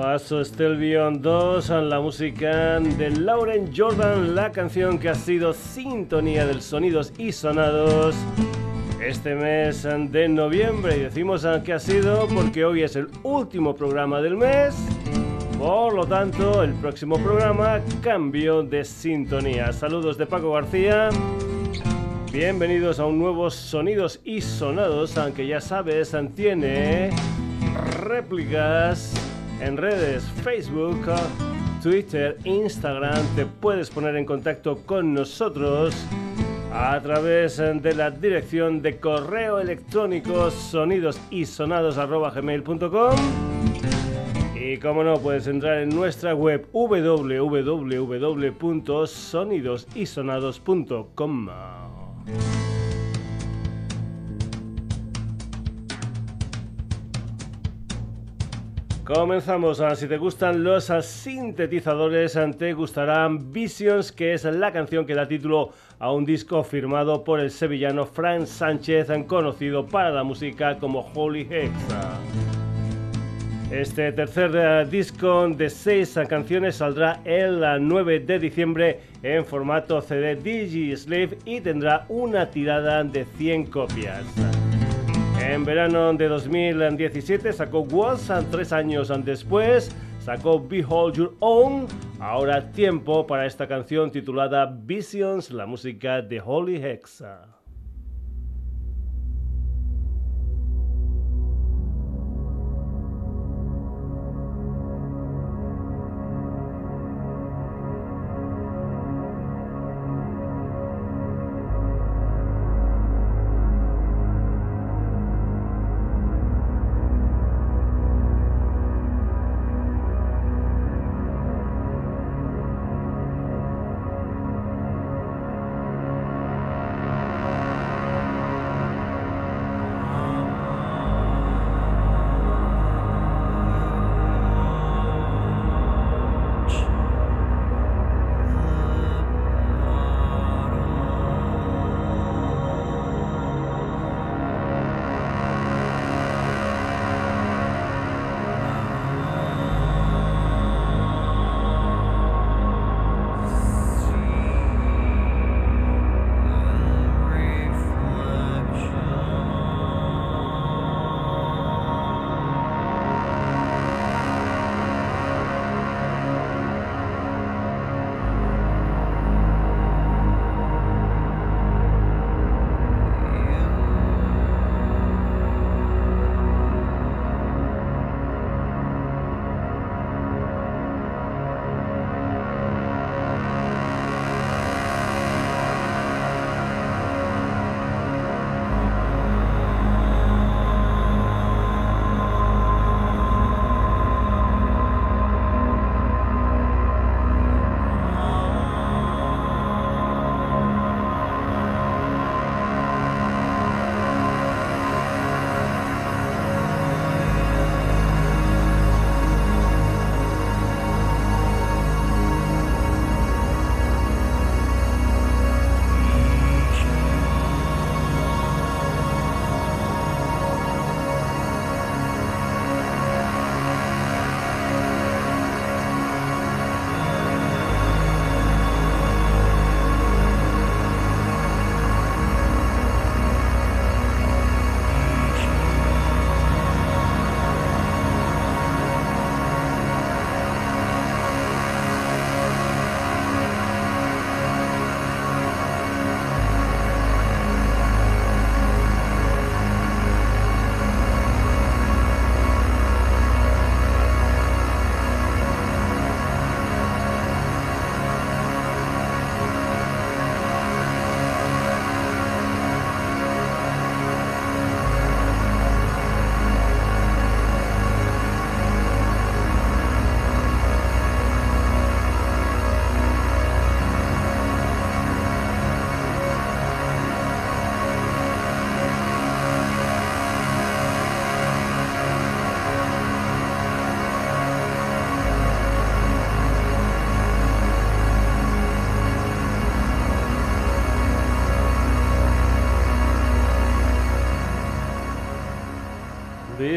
Paso Beyond 2, la música de Lauren Jordan, la canción que ha sido sintonía del sonidos y sonados este mes de noviembre. Y decimos que ha sido porque hoy es el último programa del mes. Por lo tanto, el próximo programa, cambio de sintonía. Saludos de Paco García. Bienvenidos a un nuevo Sonidos y Sonados, aunque ya sabes, tiene réplicas en redes Facebook, Twitter, Instagram. Te puedes poner en contacto con nosotros a través de la dirección de correo electrónico sonidosisonados.gmail.com y como no, puedes entrar en nuestra web www.sonidosisonados.com. Comenzamos. Si te gustan los sintetizadores, te gustarán Visions, que es la canción que da título a un disco firmado por el sevillano Frank Sánchez, conocido para la música como Holy Hex. Este tercer disco de seis canciones saldrá el 9 de diciembre en formato CD Digi Sleeve y tendrá una tirada de 100 copias. En verano de 2017 sacó Walls, tres años después sacó Behold Your Own. Ahora tiempo para esta canción titulada Visions, la música de Holy Hexa.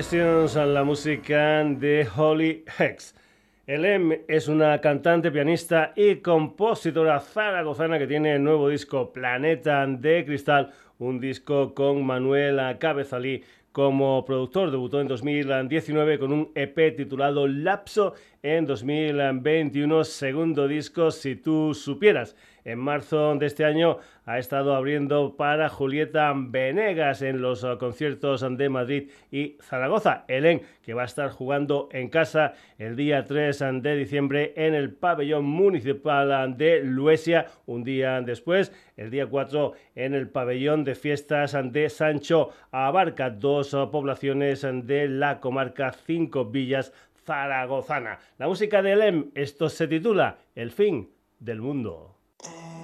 Visions, la música de Holly Hex. Elem es una cantante, pianista y compositora zaragozana que tiene el nuevo disco Planeta de Cristal, un disco con Manuel Cabezalí como productor. Debutó en 2019 con un EP titulado Lapso en 2021, segundo disco Si tú supieras. En marzo de este año ha estado abriendo para Julieta Venegas en los uh, conciertos de Madrid y Zaragoza. Elen, que va a estar jugando en casa el día 3 de diciembre en el pabellón municipal de Luesia. Un día después, el día 4, en el pabellón de fiestas de Sancho Abarca, dos uh, poblaciones de la comarca Cinco Villas zaragozana. La música de Elem, esto se titula El fin del mundo. Fin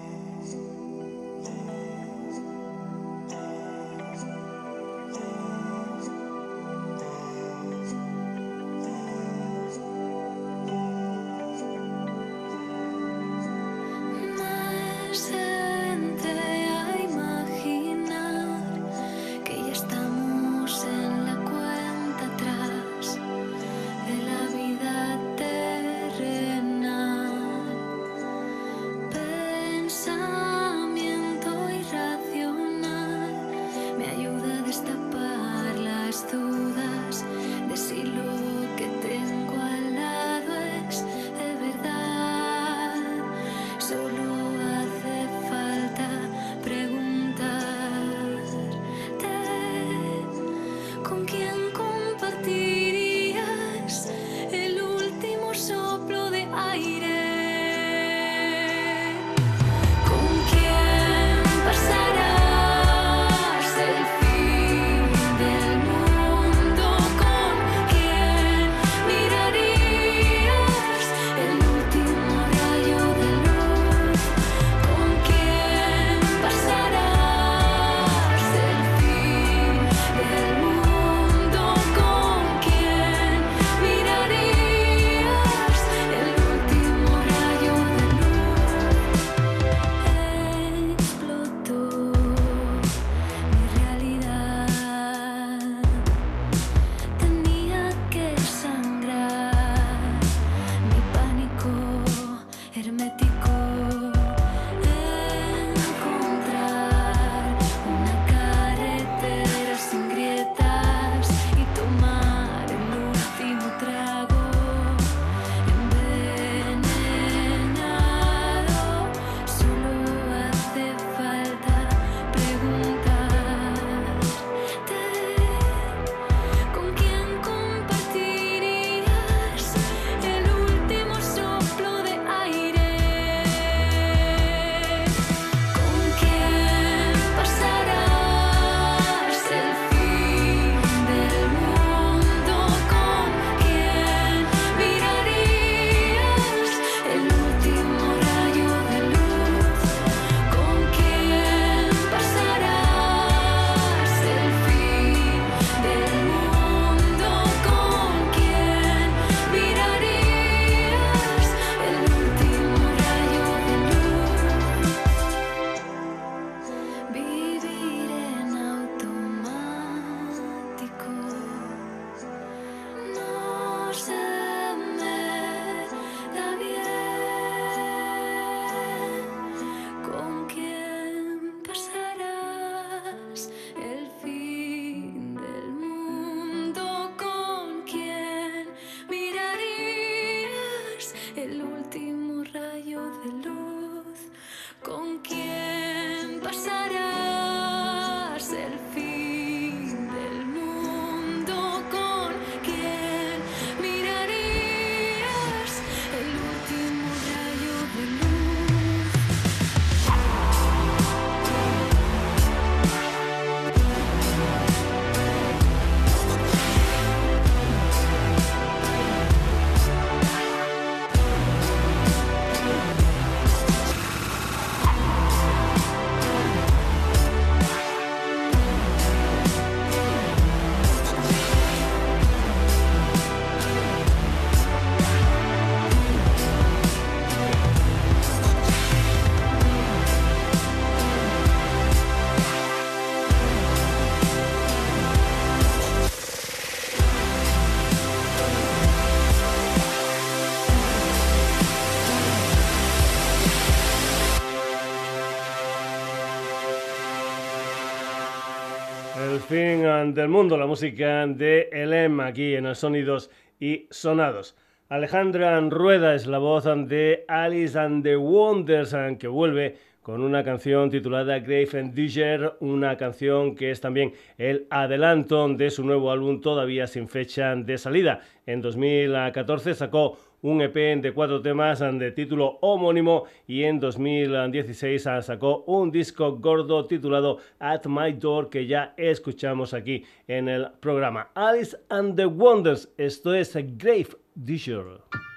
del mundo, la música de Elem aquí en los Sonidos y Sonados. Alejandra Rueda es la voz de Alice and the Wonders, que vuelve con una canción titulada Grave and Digger, una canción que es también el adelanto de su nuevo álbum todavía sin fecha de salida. En 2014 sacó un EP de cuatro temas de título homónimo y en 2016 sacó un disco gordo titulado At My Door que ya escuchamos aquí en el programa. Alice and the Wonders, esto es Grave Digger.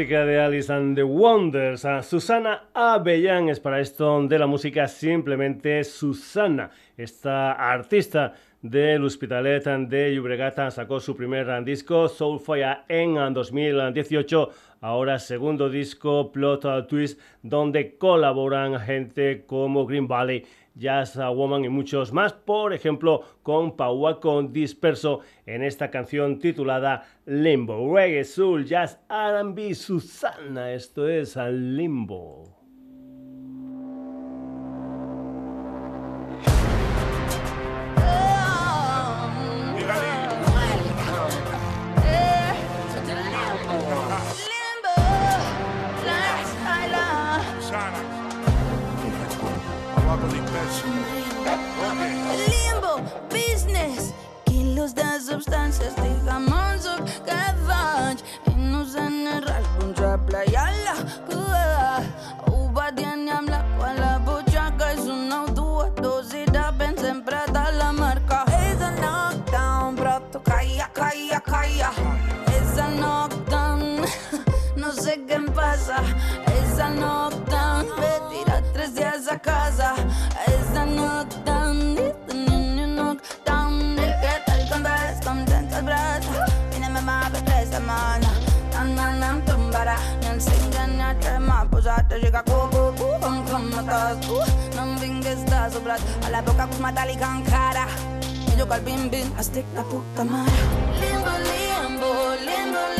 Música de Alice and the Wonders. A Susana Avellán es para esto de la música simplemente Susana. Esta artista del Hospitalet de Llobregat sacó su primer disco Soulfire en 2018. Ahora segundo disco Plot Twist donde colaboran gente como Green Valley Jazz Woman y muchos más, por ejemplo con con Disperso en esta canción titulada Limbo. Reggae, Soul, Jazz, R&B, Susana, esto es Limbo. Buidos de substàncies, digue'm on sóc, què faig? i no Innocent és responsable i el uh, non venga esta sobrada a la boca con metálica en cara. Y yo calvin bin hasta la puta madre. Limbo limbo limbo, limbo.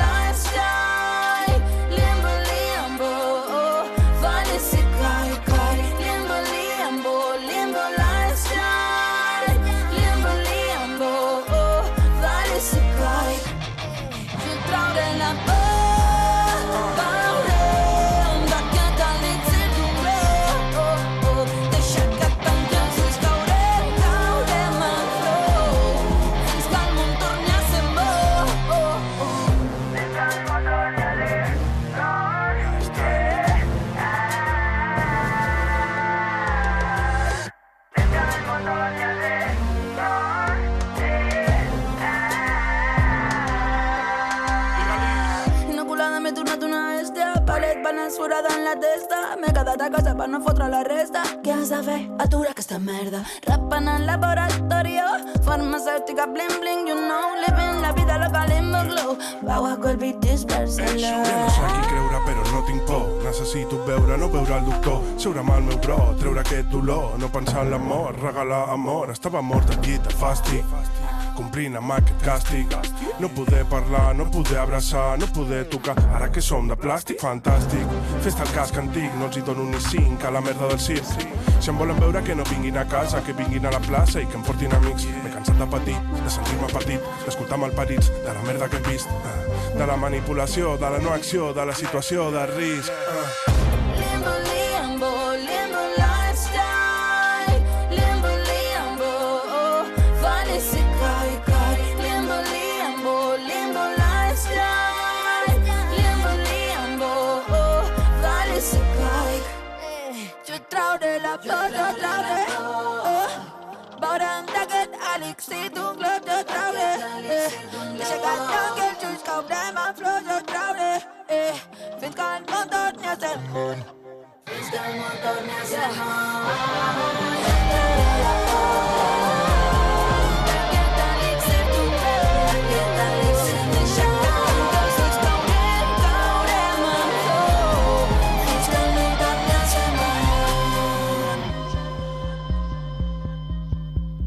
Me quedat a casa per no fotre la resta. Què has de fer? Atura aquesta merda. Rapen en laboratorio, farmacèutica bling bling, you know. Living la vida loca limbo glow. Vau a col beat dispersa-la. no sé qui creure, però no tinc por. Necessito veure, no veure el doctor. Seure amb el meu bro, treure aquest dolor. No pensar en l'amor, regalar amor. Estava mort al llit fàstic complint amb aquest càstig. No poder parlar, no poder abraçar, no poder tocar. Ara que som de plàstic, fantàstic. Fes-te el casc antic, no els hi dono ni cinc a la merda del circ. Si em volen veure que no vinguin a casa, que vinguin a la plaça i que em portin amics. M'he cansat de patir, de sentir-me petit, d'escoltar malparits, de la merda que he vist. Eh, de la manipulació, de la no acció, de la situació de risc. Uh. Flota traure Veurem d'aquest àlic si tu un glop de traure Deixa que el lloc els ulls caurem en flors de traure Fins que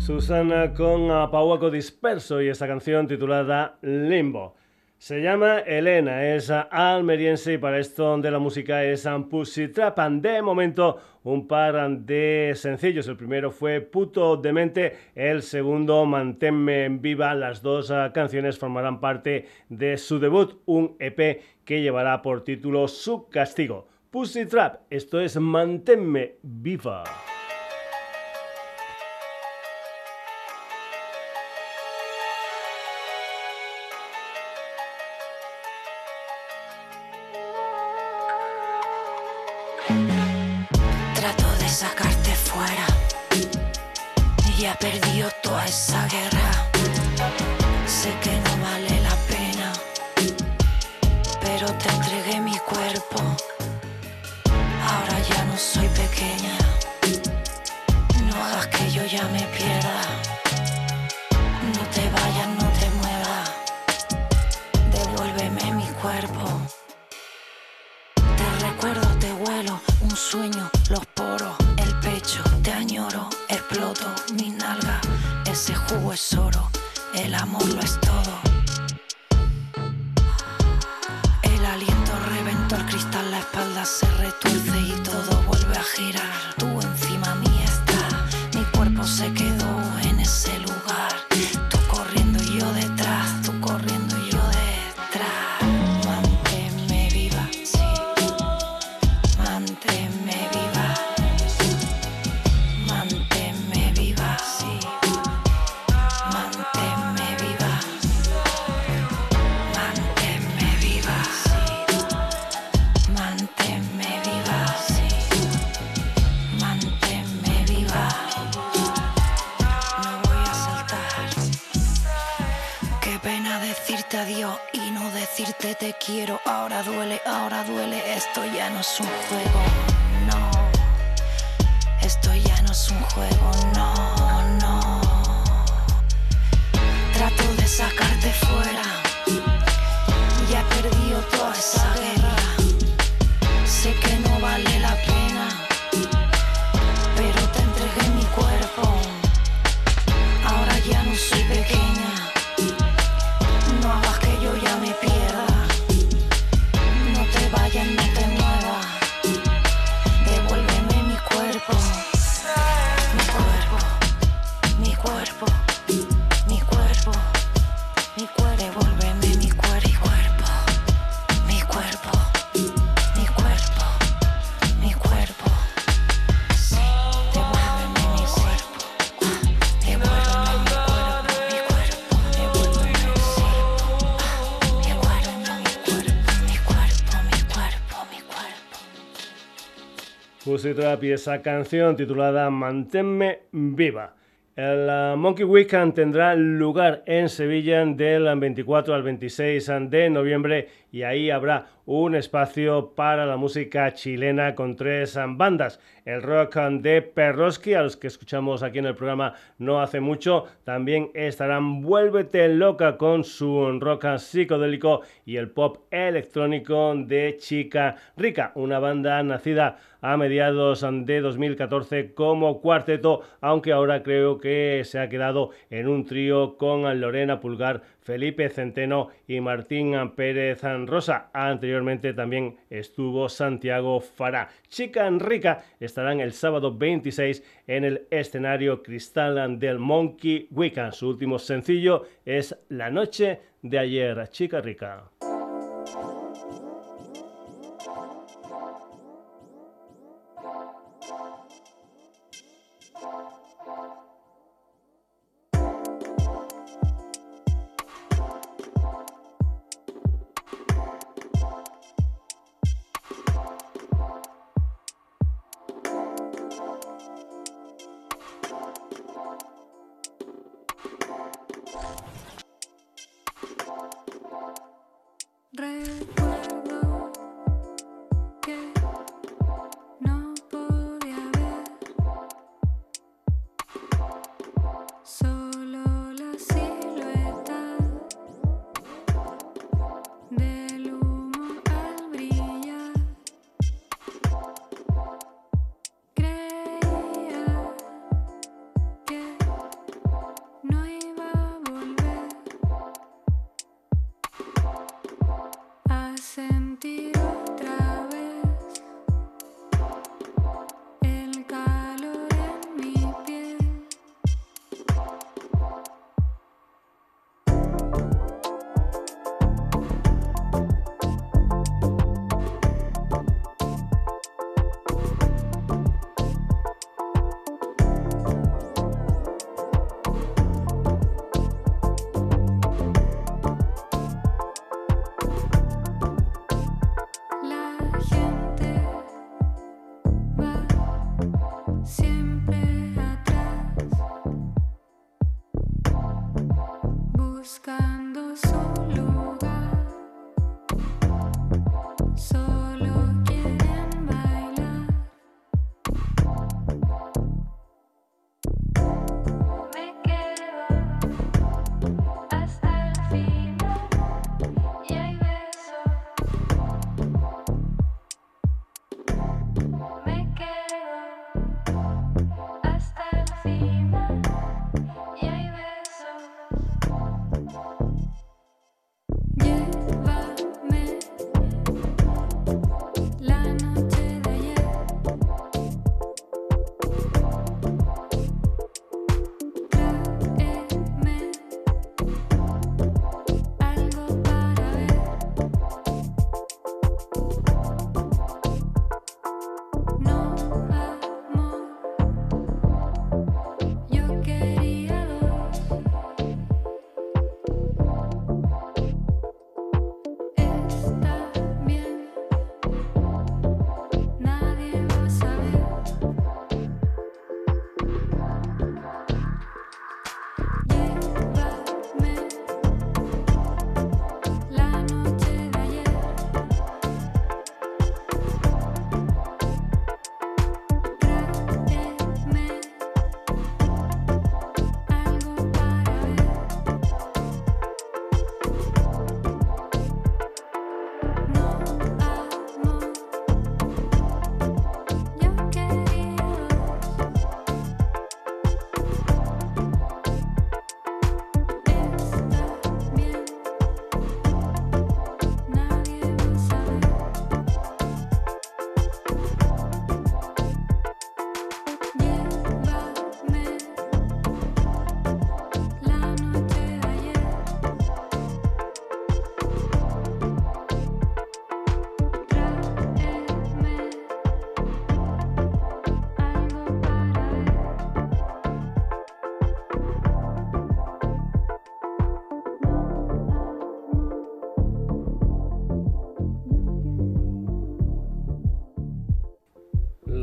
Susana con Apahuaco Disperso y esta canción titulada Limbo. Se llama Elena, es almeriense y para esto de la música es Pussy Trap. De momento, un par de sencillos. El primero fue Puto Demente, el segundo Manténme en Viva. Las dos canciones formarán parte de su debut, un EP que llevará por título Su Castigo. Pussy Trap, esto es Manténme Viva. Trap y esa canción titulada Manténme Viva. El uh, Monkey Weekend tendrá lugar en Sevilla del 24 al 26 de noviembre y ahí habrá un espacio para la música chilena con tres bandas. El rock de Perroski, a los que escuchamos aquí en el programa no hace mucho, también estarán Vuélvete Loca con su rock psicodélico y el pop electrónico de Chica Rica, una banda nacida a mediados de 2014 como cuarteto, aunque ahora creo que se ha quedado en un trío con Lorena Pulgar, Felipe Centeno y Martín Pérez Rosa. Anteriormente también estuvo Santiago Fará. Chica Rica estarán el sábado 26 en el escenario Cristal del Monkey Weekend. Su último sencillo es La noche de ayer. Chica Rica.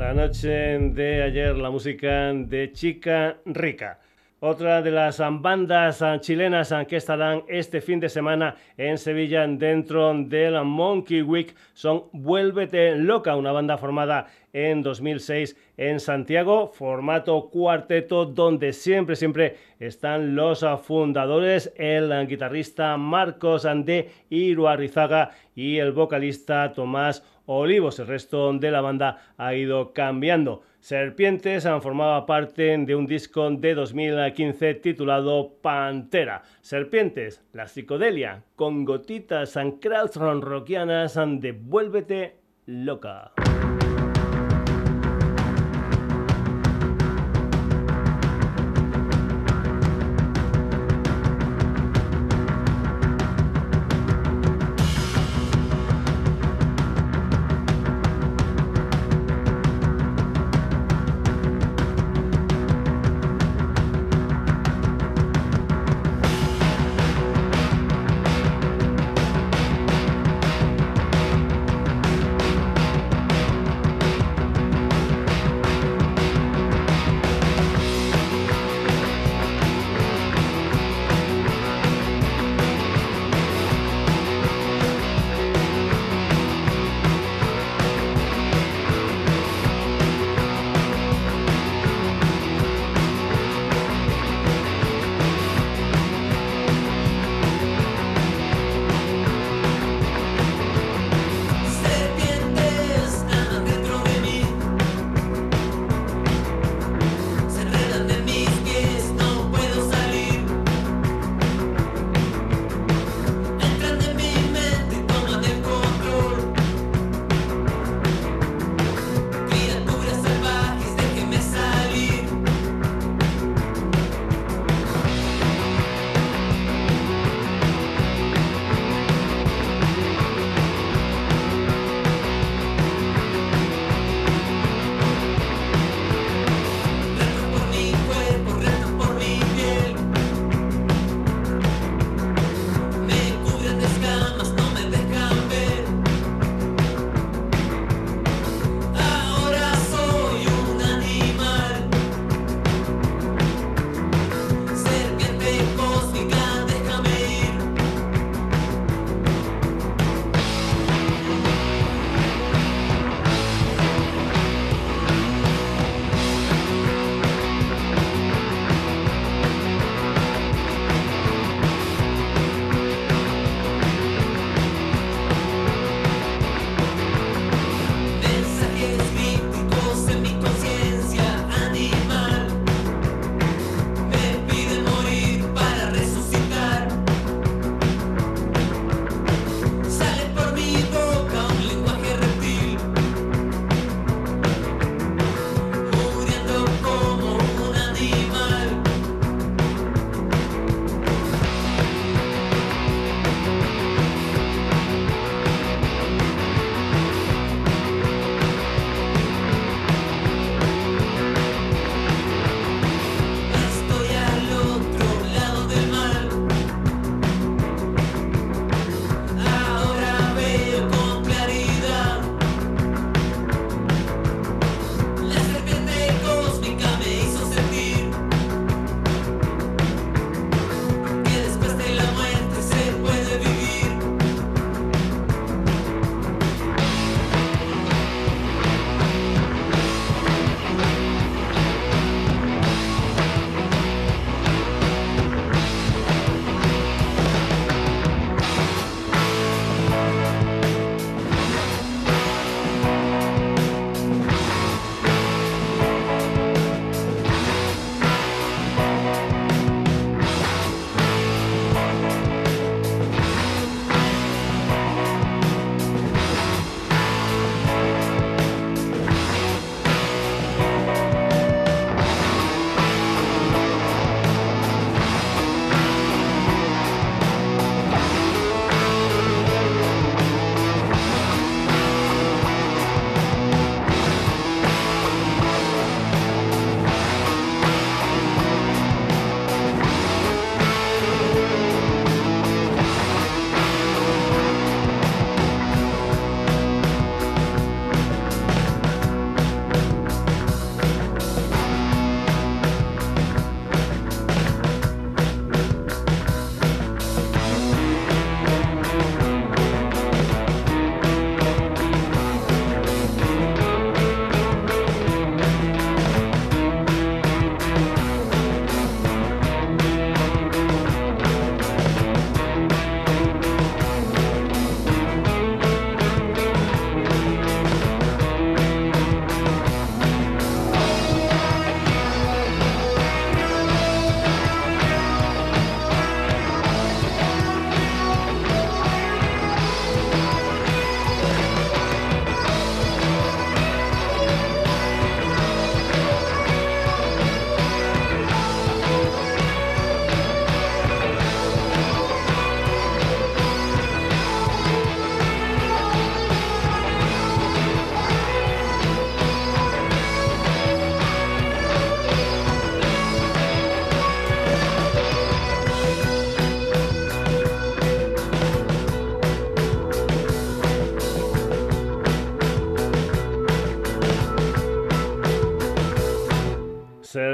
La noche de ayer la música de Chica Rica. Otra de las bandas chilenas que estarán este fin de semana en Sevilla dentro del Monkey Week son Vuélvete Loca, una banda formada en 2006 en Santiago, formato cuarteto donde siempre, siempre están los fundadores, el guitarrista Marcos Andé Iruarrizaga y el vocalista Tomás Olivos. El resto de la banda ha ido cambiando. Serpientes han formado parte de un disco de 2015 titulado Pantera. Serpientes, la psicodelia, con gotitas and crowds rockianas, devuélvete loca.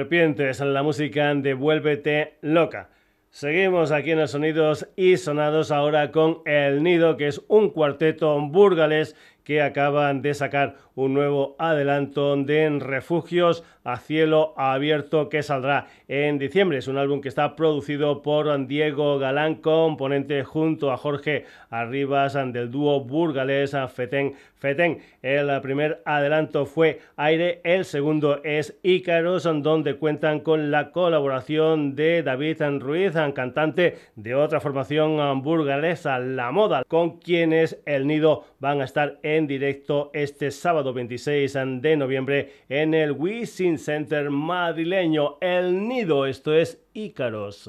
Serpientes, la música de Vuélvete Loca. Seguimos aquí en los sonidos y sonados ahora con El Nido, que es un cuarteto burgales que acaban de sacar un nuevo adelanto de Refugios a cielo abierto que saldrá en diciembre. Es un álbum que está producido por Diego Galán, componente junto a Jorge Arribas del dúo burgalés Feten Feten. El primer adelanto fue Aire, el segundo es Ícaros, donde cuentan con la colaboración de David Ruiz, cantante de otra formación burgalesa, La Moda, con quienes el nido van a estar en directo este sábado 26 de noviembre en el Wisin Center madrileño El Nido. Esto es Ícaros.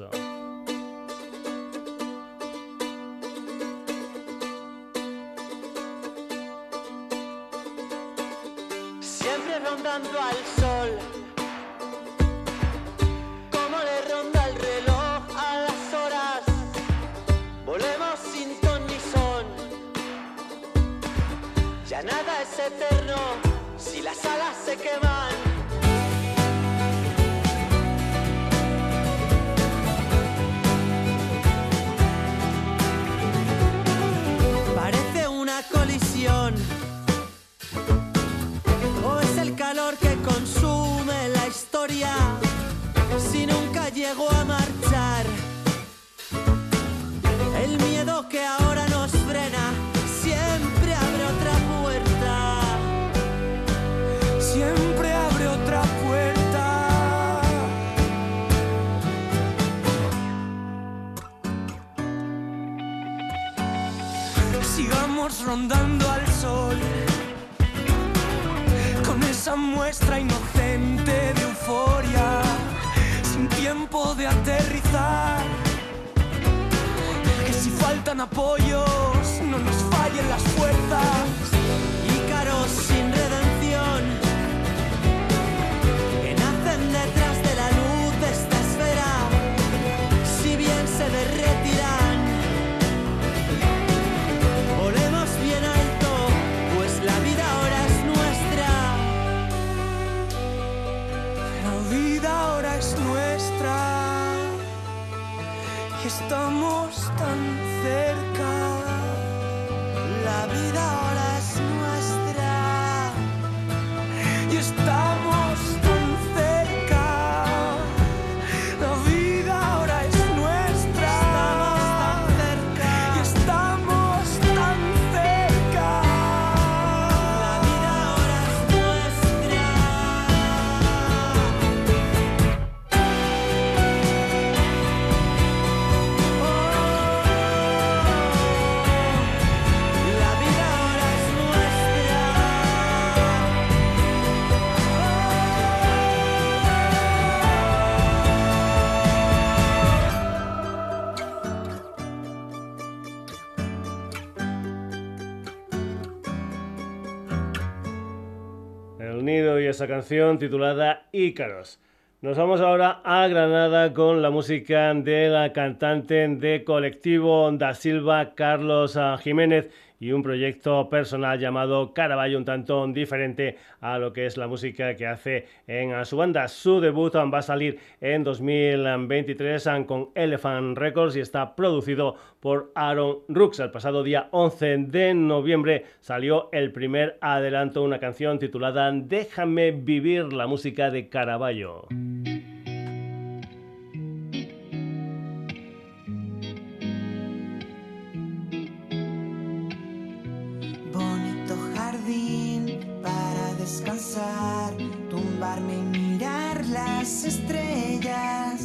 apoyo. Esa canción titulada Ícaros. Nos vamos ahora a Granada con la música de la cantante de colectivo Da Silva, Carlos ah, Jiménez y un proyecto personal llamado Caraballo, un tanto diferente a lo que es la música que hace en su banda. Su debut va a salir en 2023 con Elephant Records y está producido por Aaron Rooks. El pasado día 11 de noviembre salió el primer adelanto, una canción titulada Déjame vivir la música de Caraballo. Descansar, tumbarme y mirar las estrellas.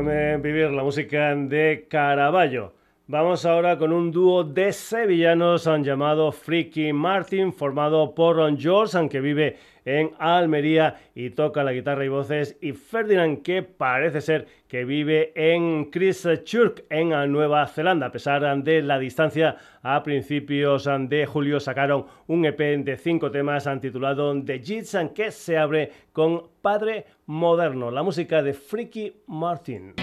Vivir la música de Caraballo. Vamos ahora con un dúo de sevillanos llamado Freaky Martin, formado por Ron George, que vive en Almería y toca la guitarra y voces, y Ferdinand, que parece ser que vive en Christchurch, en Nueva Zelanda. A pesar de la distancia, a principios de julio sacaron un EP de cinco temas titulado The Jits, que se abre con Padre Moderno, la música de Freaky Martin.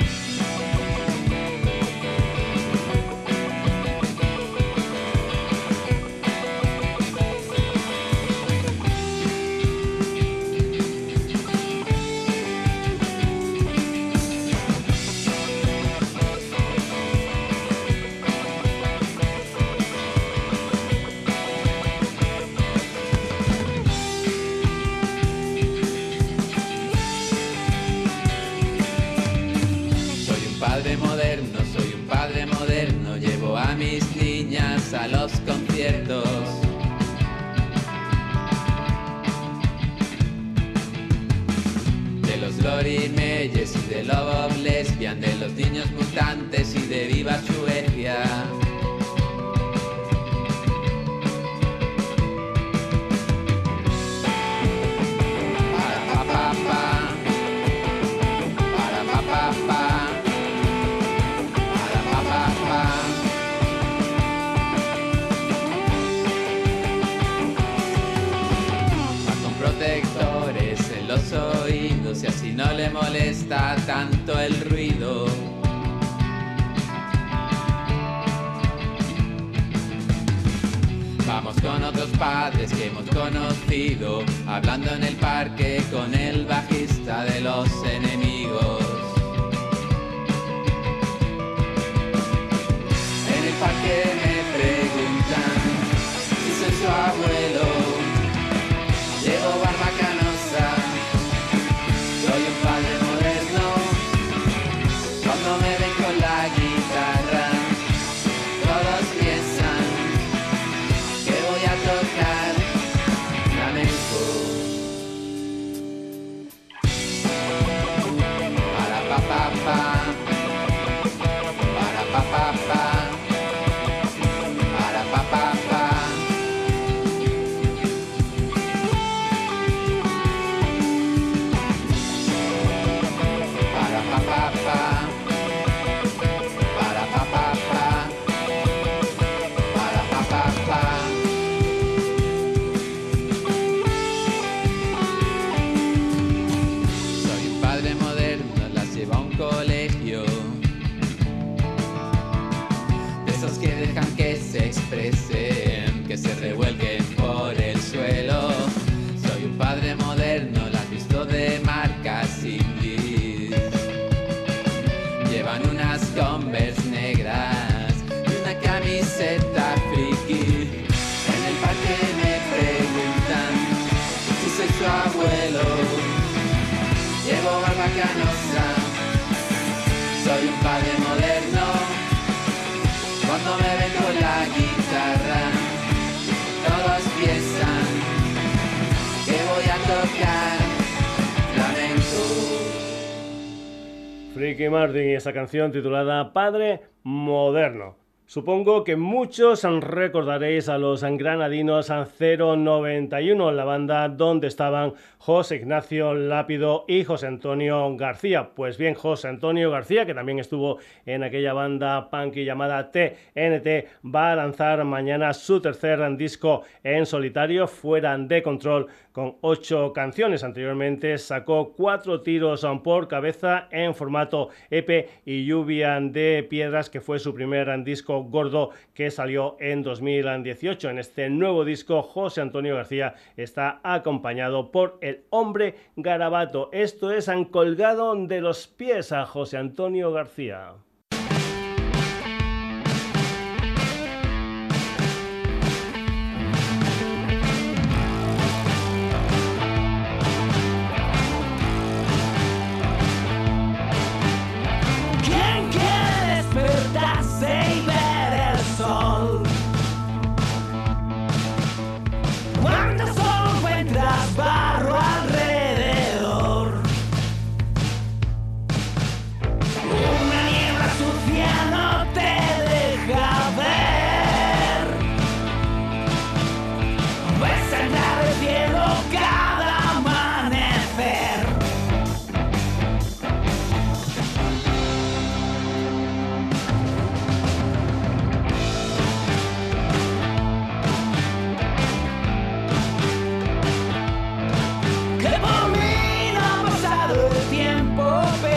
Martin y esa canción titulada Padre Moderno. Supongo que muchos recordaréis a los granadinos 091, la banda donde estaban José Ignacio Lápido y José Antonio García. Pues bien, José Antonio García, que también estuvo en aquella banda punky llamada TNT, va a lanzar mañana su tercer disco en solitario, fuera de control, con ocho canciones. Anteriormente sacó cuatro tiros por cabeza en formato EP y lluvia de piedras, que fue su primer disco gordo que salió en 2018. En este nuevo disco, José Antonio García está acompañado por el hombre garabato. Esto es Han colgado de los pies a José Antonio García. tiempo.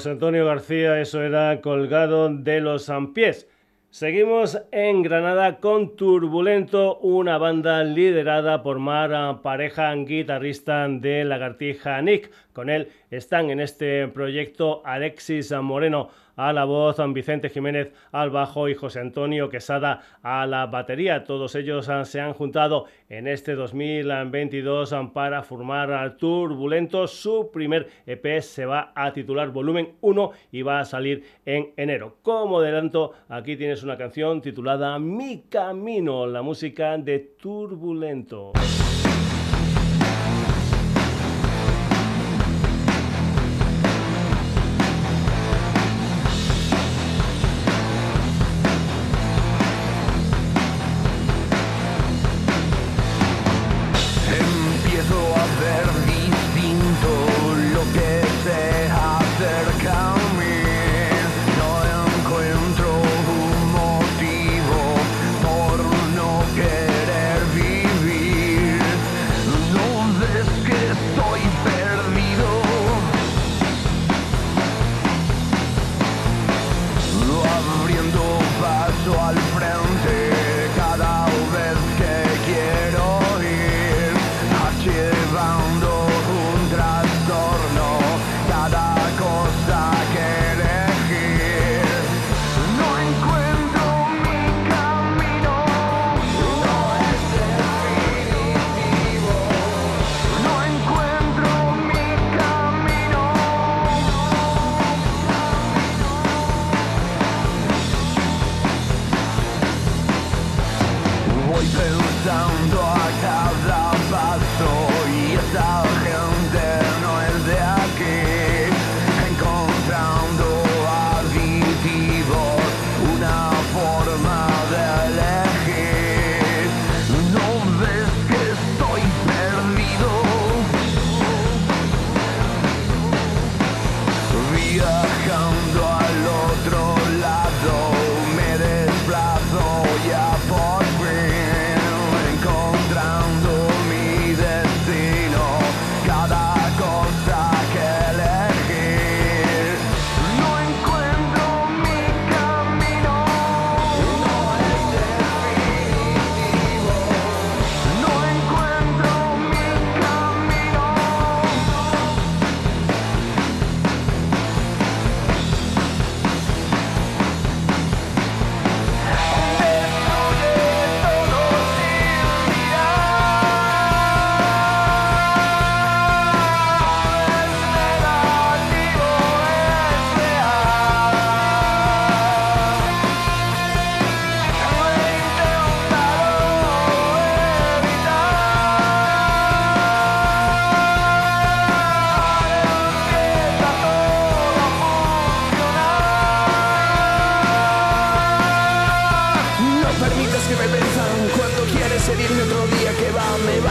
José Antonio García, eso era colgado de los pies. Seguimos en Granada con Turbulento, una banda liderada por Mara, pareja guitarrista de Lagartija Nick. Con él están en este proyecto Alexis Moreno, a la voz, Vicente Jiménez al bajo y José Antonio Quesada a la batería. Todos ellos se han juntado en este 2022 para formar Turbulento. Su primer EP se va a titular Volumen 1 y va a salir en enero. Como adelanto, aquí tienes una canción titulada Mi Camino, la música de Turbulento.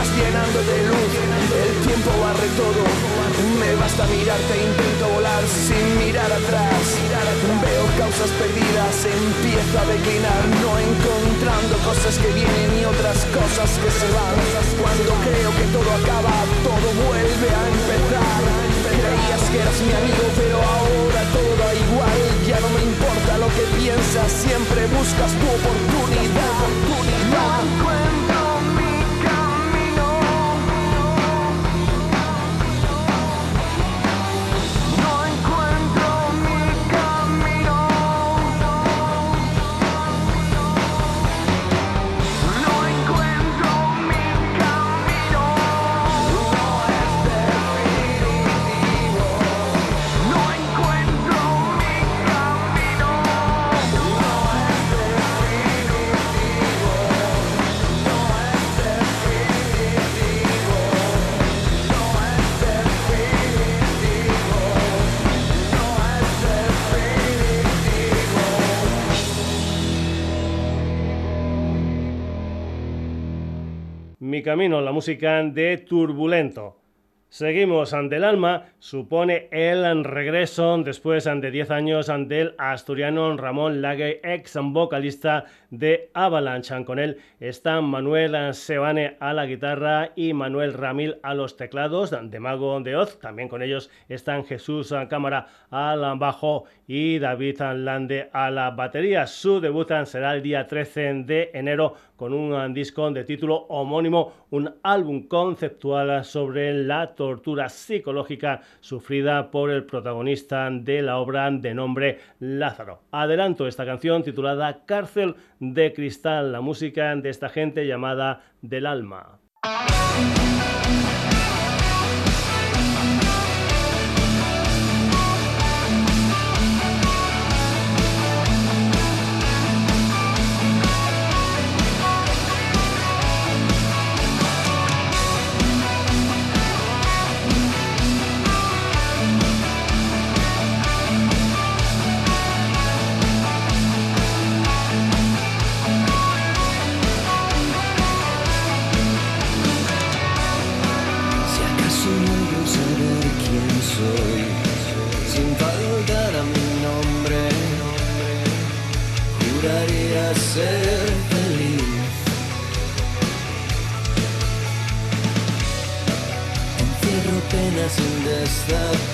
llenando de luz, el tiempo barre todo, me basta mirarte, intento volar sin mirar atrás, veo causas perdidas, empiezo a declinar, no encontrando cosas que vienen y otras cosas que se van, cuando creo que todo acaba, todo vuelve a empezar, creías que eras mi amigo, pero ahora todo igual, ya no me importa lo que piensas, siempre buscas tu oportunidad, camino, la música de Turbulento. Seguimos ante el alma, supone el regreso después de 10 años del asturiano Ramón Lague, ex vocalista de Avalanche. Con él están Manuel Sebane a la guitarra y Manuel Ramil a los teclados de Mago de Oz. También con ellos están Jesús Cámara al bajo y David Lande a la batería. Su debut será el día 13 de enero con un disco de título homónimo, un álbum conceptual sobre la tortura psicológica sufrida por el protagonista de la obra de nombre Lázaro. Adelanto esta canción titulada Cárcel de Cristal, la música de esta gente llamada Del Alma. No quiero vivir para siempre en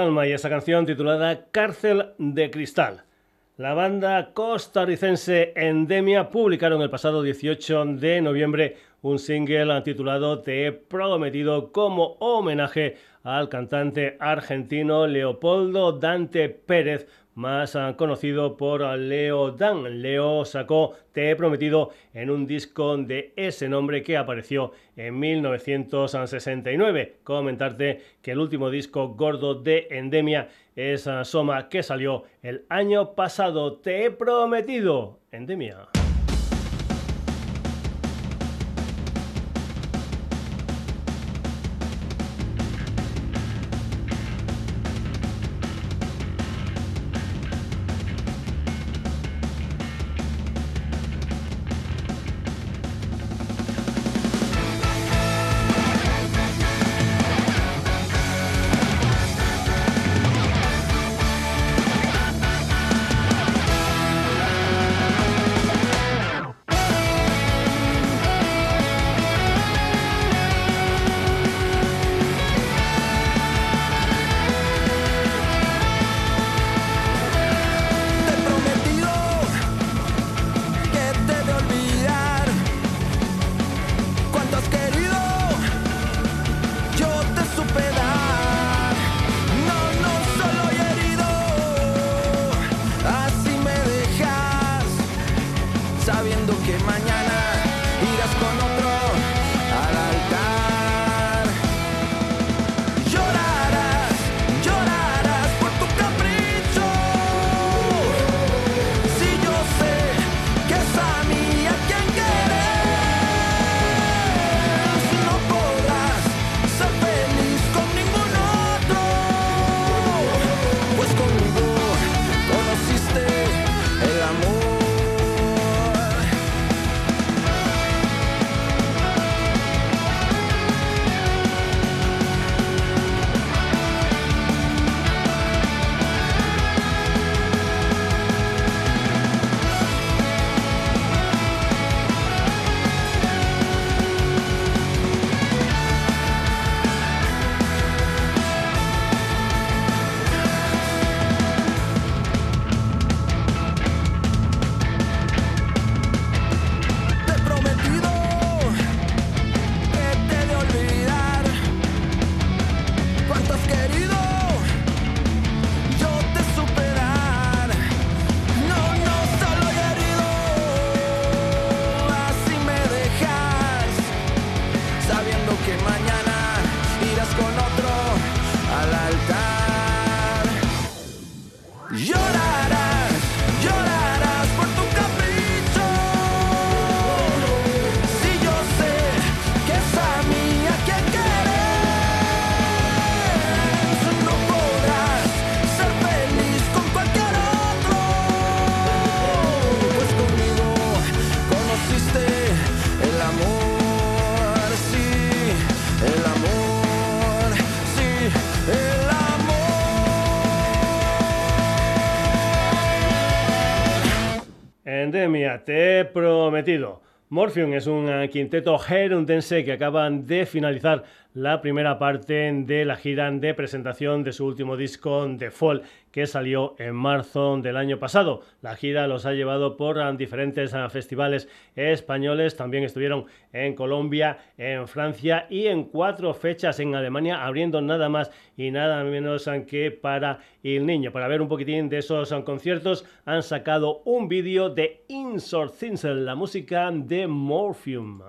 alma y esa canción titulada Cárcel de Cristal. La banda costarricense Endemia publicaron el pasado 18 de noviembre un single titulado Te he prometido como homenaje al cantante argentino Leopoldo Dante Pérez, más ah, conocido por Leo Dan. Leo sacó Te he prometido en un disco de ese nombre que apareció en 1969. Comentarte que el último disco gordo de Endemia es ah, Soma que salió el año pasado. Te he prometido, Endemia. Morphium es un eh, quinteto gerundense que acaban de finalizar la primera parte de la gira de presentación de su último disco The Fall que salió en marzo del año pasado. La gira los ha llevado por ah, diferentes ah, festivales españoles, también estuvieron en Colombia, en Francia y en cuatro fechas en Alemania, abriendo nada más y nada menos ah, que para el niño. Para ver un poquitín de esos conciertos han sacado un vídeo de Insort Tinsel, la música de Morphium.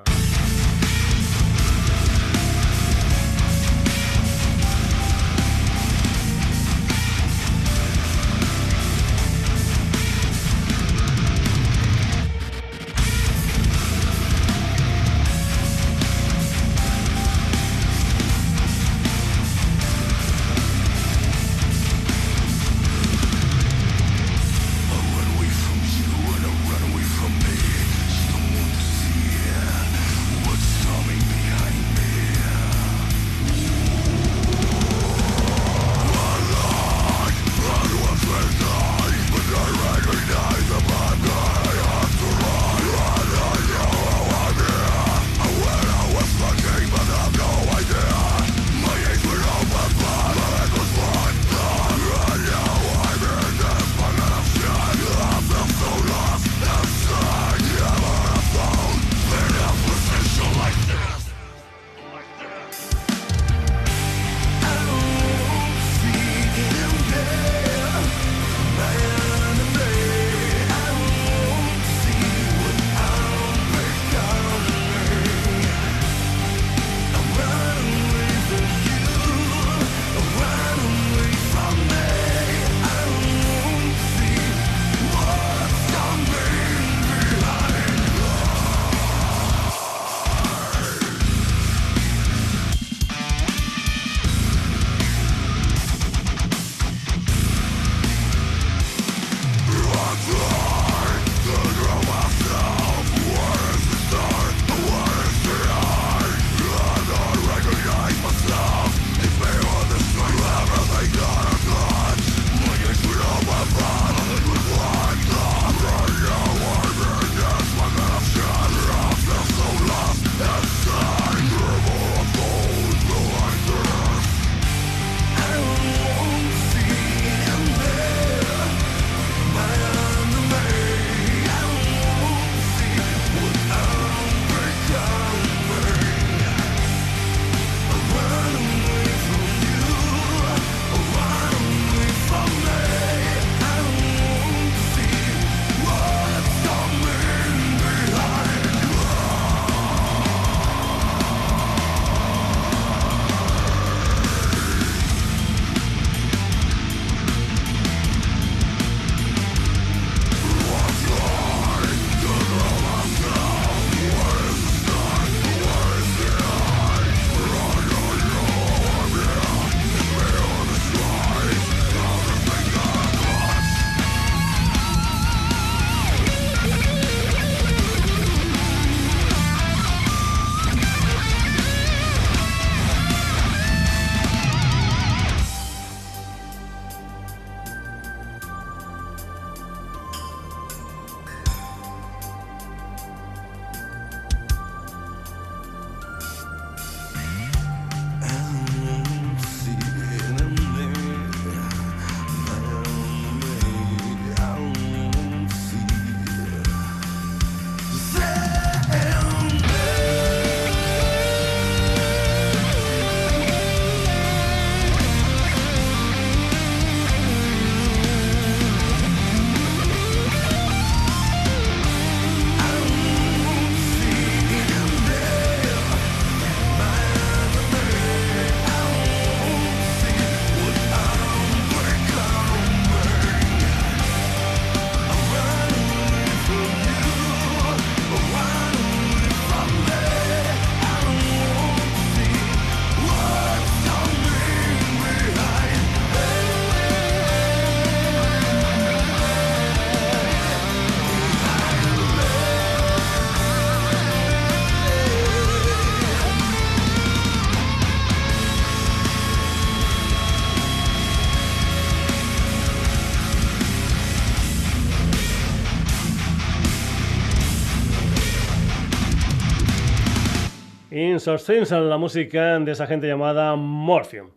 Insurgence, la música de esa gente llamada Morphium.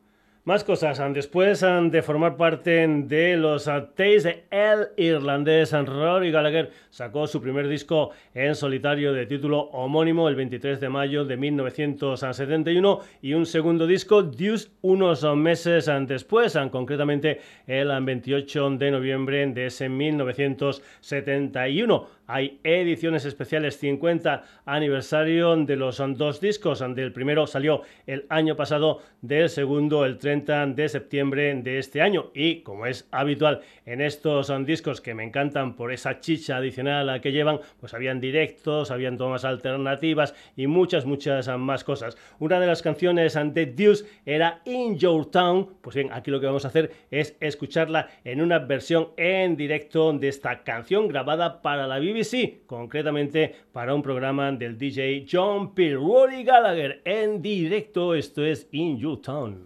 Más cosas. Después de formar parte de los Tays de el irlandés Rory Gallagher sacó su primer disco en solitario de título homónimo el 23 de mayo de 1971 y un segundo disco Deuce unos meses después, concretamente el 28 de noviembre de ese 1971. Hay ediciones especiales 50 aniversario de los dos discos. Del primero salió el año pasado, del segundo el 30 de septiembre de este año. Y como es habitual en estos discos que me encantan por esa chicha adicional que llevan, pues habían directos, habían tomas alternativas y muchas, muchas más cosas. Una de las canciones de Deuce era In Your Town. Pues bien, aquí lo que vamos a hacer es escucharla en una versión en directo de esta canción grabada para la Concretamente para un programa del DJ John Peel, Rory Gallagher en directo. Esto es In Your Town.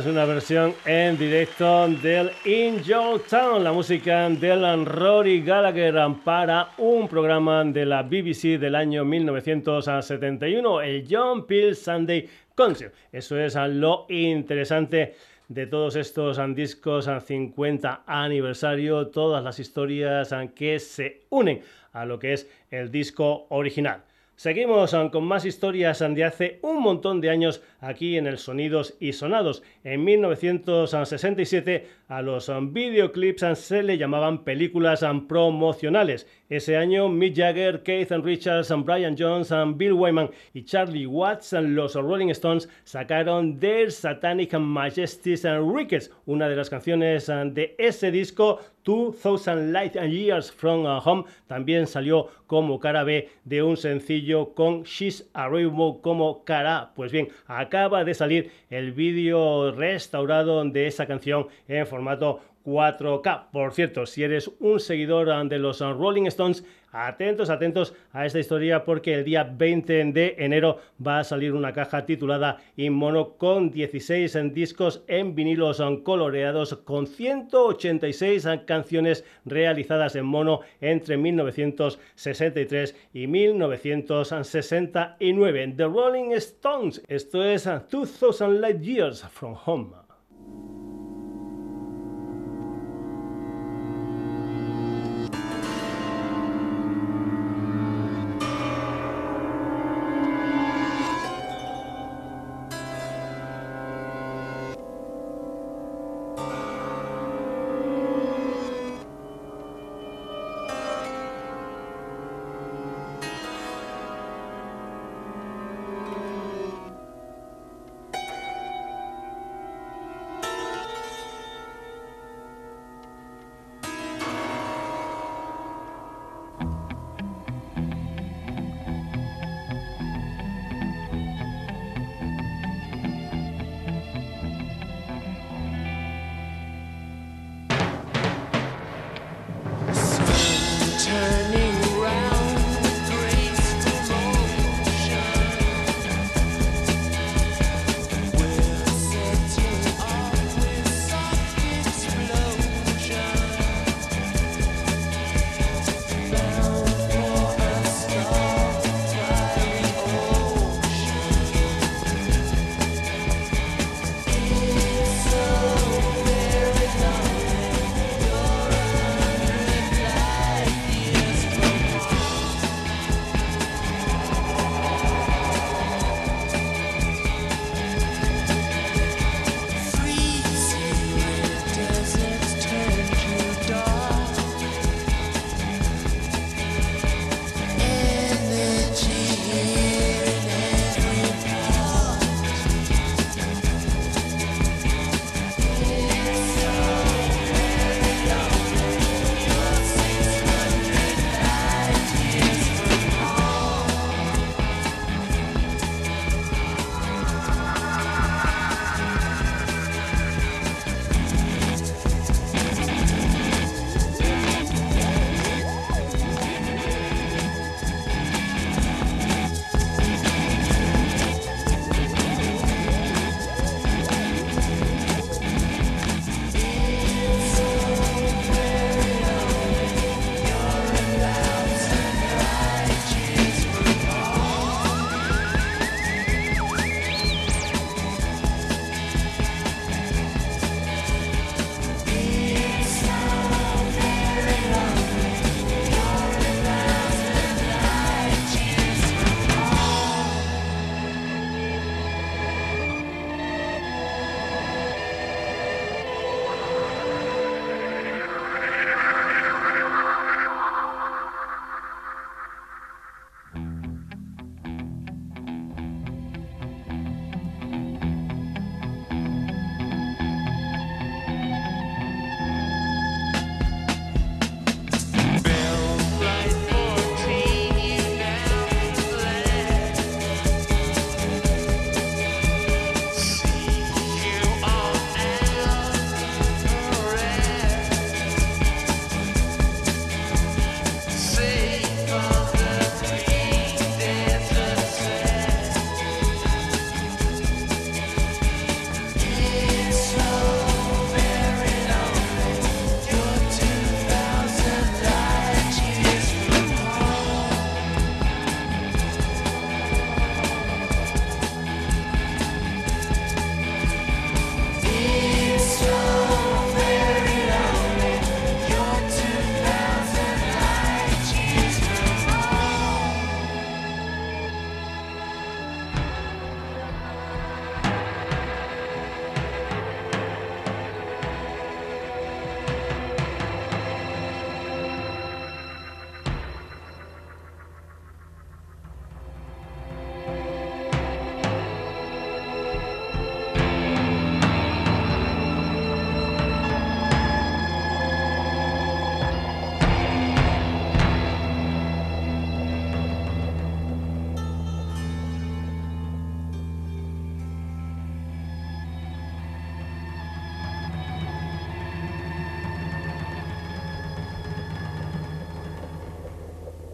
Tenías una versión en directo del In Your Town, la música del Rory Gallagher para un programa de la BBC del año 1971, el John Peel Sunday Concert. Eso es lo interesante de todos estos discos 50 aniversario, todas las historias que se unen a lo que es el disco original. Seguimos con más historias de hace un montón de años aquí en el Sonidos y Sonados. En 1967 a los um, videoclips se le llamaban películas promocionales. Ese año Mick Jagger, Keith Richards, Brian Jones, Bill Wyman y Charlie Watts, los Rolling Stones, sacaron Their Satanic Majesties and Rickets, una de las canciones de ese disco 2000 Light Years from Home también salió como cara B de un sencillo con She's a Rainbow como cara. Pues bien, acaba de salir el vídeo restaurado de esa canción en formato 4K. Por cierto, si eres un seguidor de los Rolling Stones, Atentos, atentos a esta historia porque el día 20 de enero va a salir una caja titulada In Mono con 16 discos en vinilos coloreados con 186 canciones realizadas en mono entre 1963 y 1969. The Rolling Stones, esto es 2000 Light Years from Home.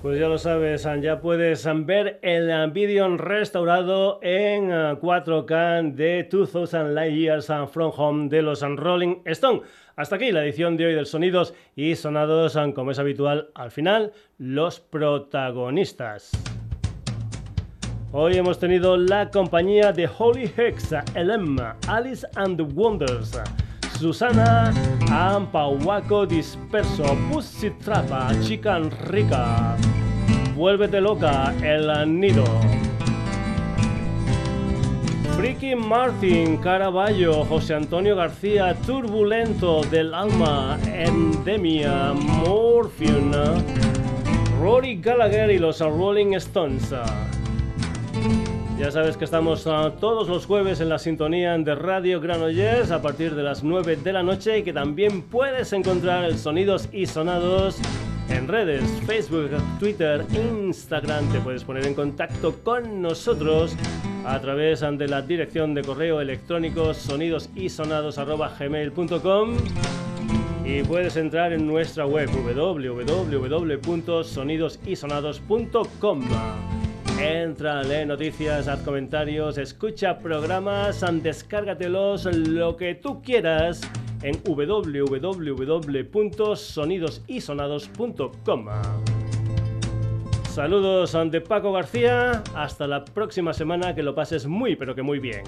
Pues ya lo sabes, ya puedes ver el vídeo restaurado en 4K de 2000 Light Years From Home de los Rolling Stone. Hasta aquí la edición de hoy del Sonidos y Sonados, como es habitual, al final, los protagonistas. Hoy hemos tenido la compañía de Holy Hexa, Elema, Alice and the Wonders. Susana, Ampahuaco Disperso, Pussy Trapa, Chica Rica, Vuélvete Loca, El Nido. Ricky Martin, Caraballo, José Antonio García, Turbulento, Del Alma, Endemia, Morphine, Rory Gallagher y los Rolling Stones. Ya sabes que estamos todos los jueves en la sintonía de Radio Granollers a partir de las 9 de la noche y que también puedes encontrar el Sonidos y Sonados en redes, Facebook, Twitter, Instagram. Te puedes poner en contacto con nosotros a través de la dirección de correo electrónico sonidosisonados.gmail.com y puedes entrar en nuestra web www.sonidosisonados.com. Entra, lee noticias, haz comentarios, escucha programas, descárgatelos, lo que tú quieras en www.sonidosisonados.com. Saludos de Paco García, hasta la próxima semana, que lo pases muy pero que muy bien.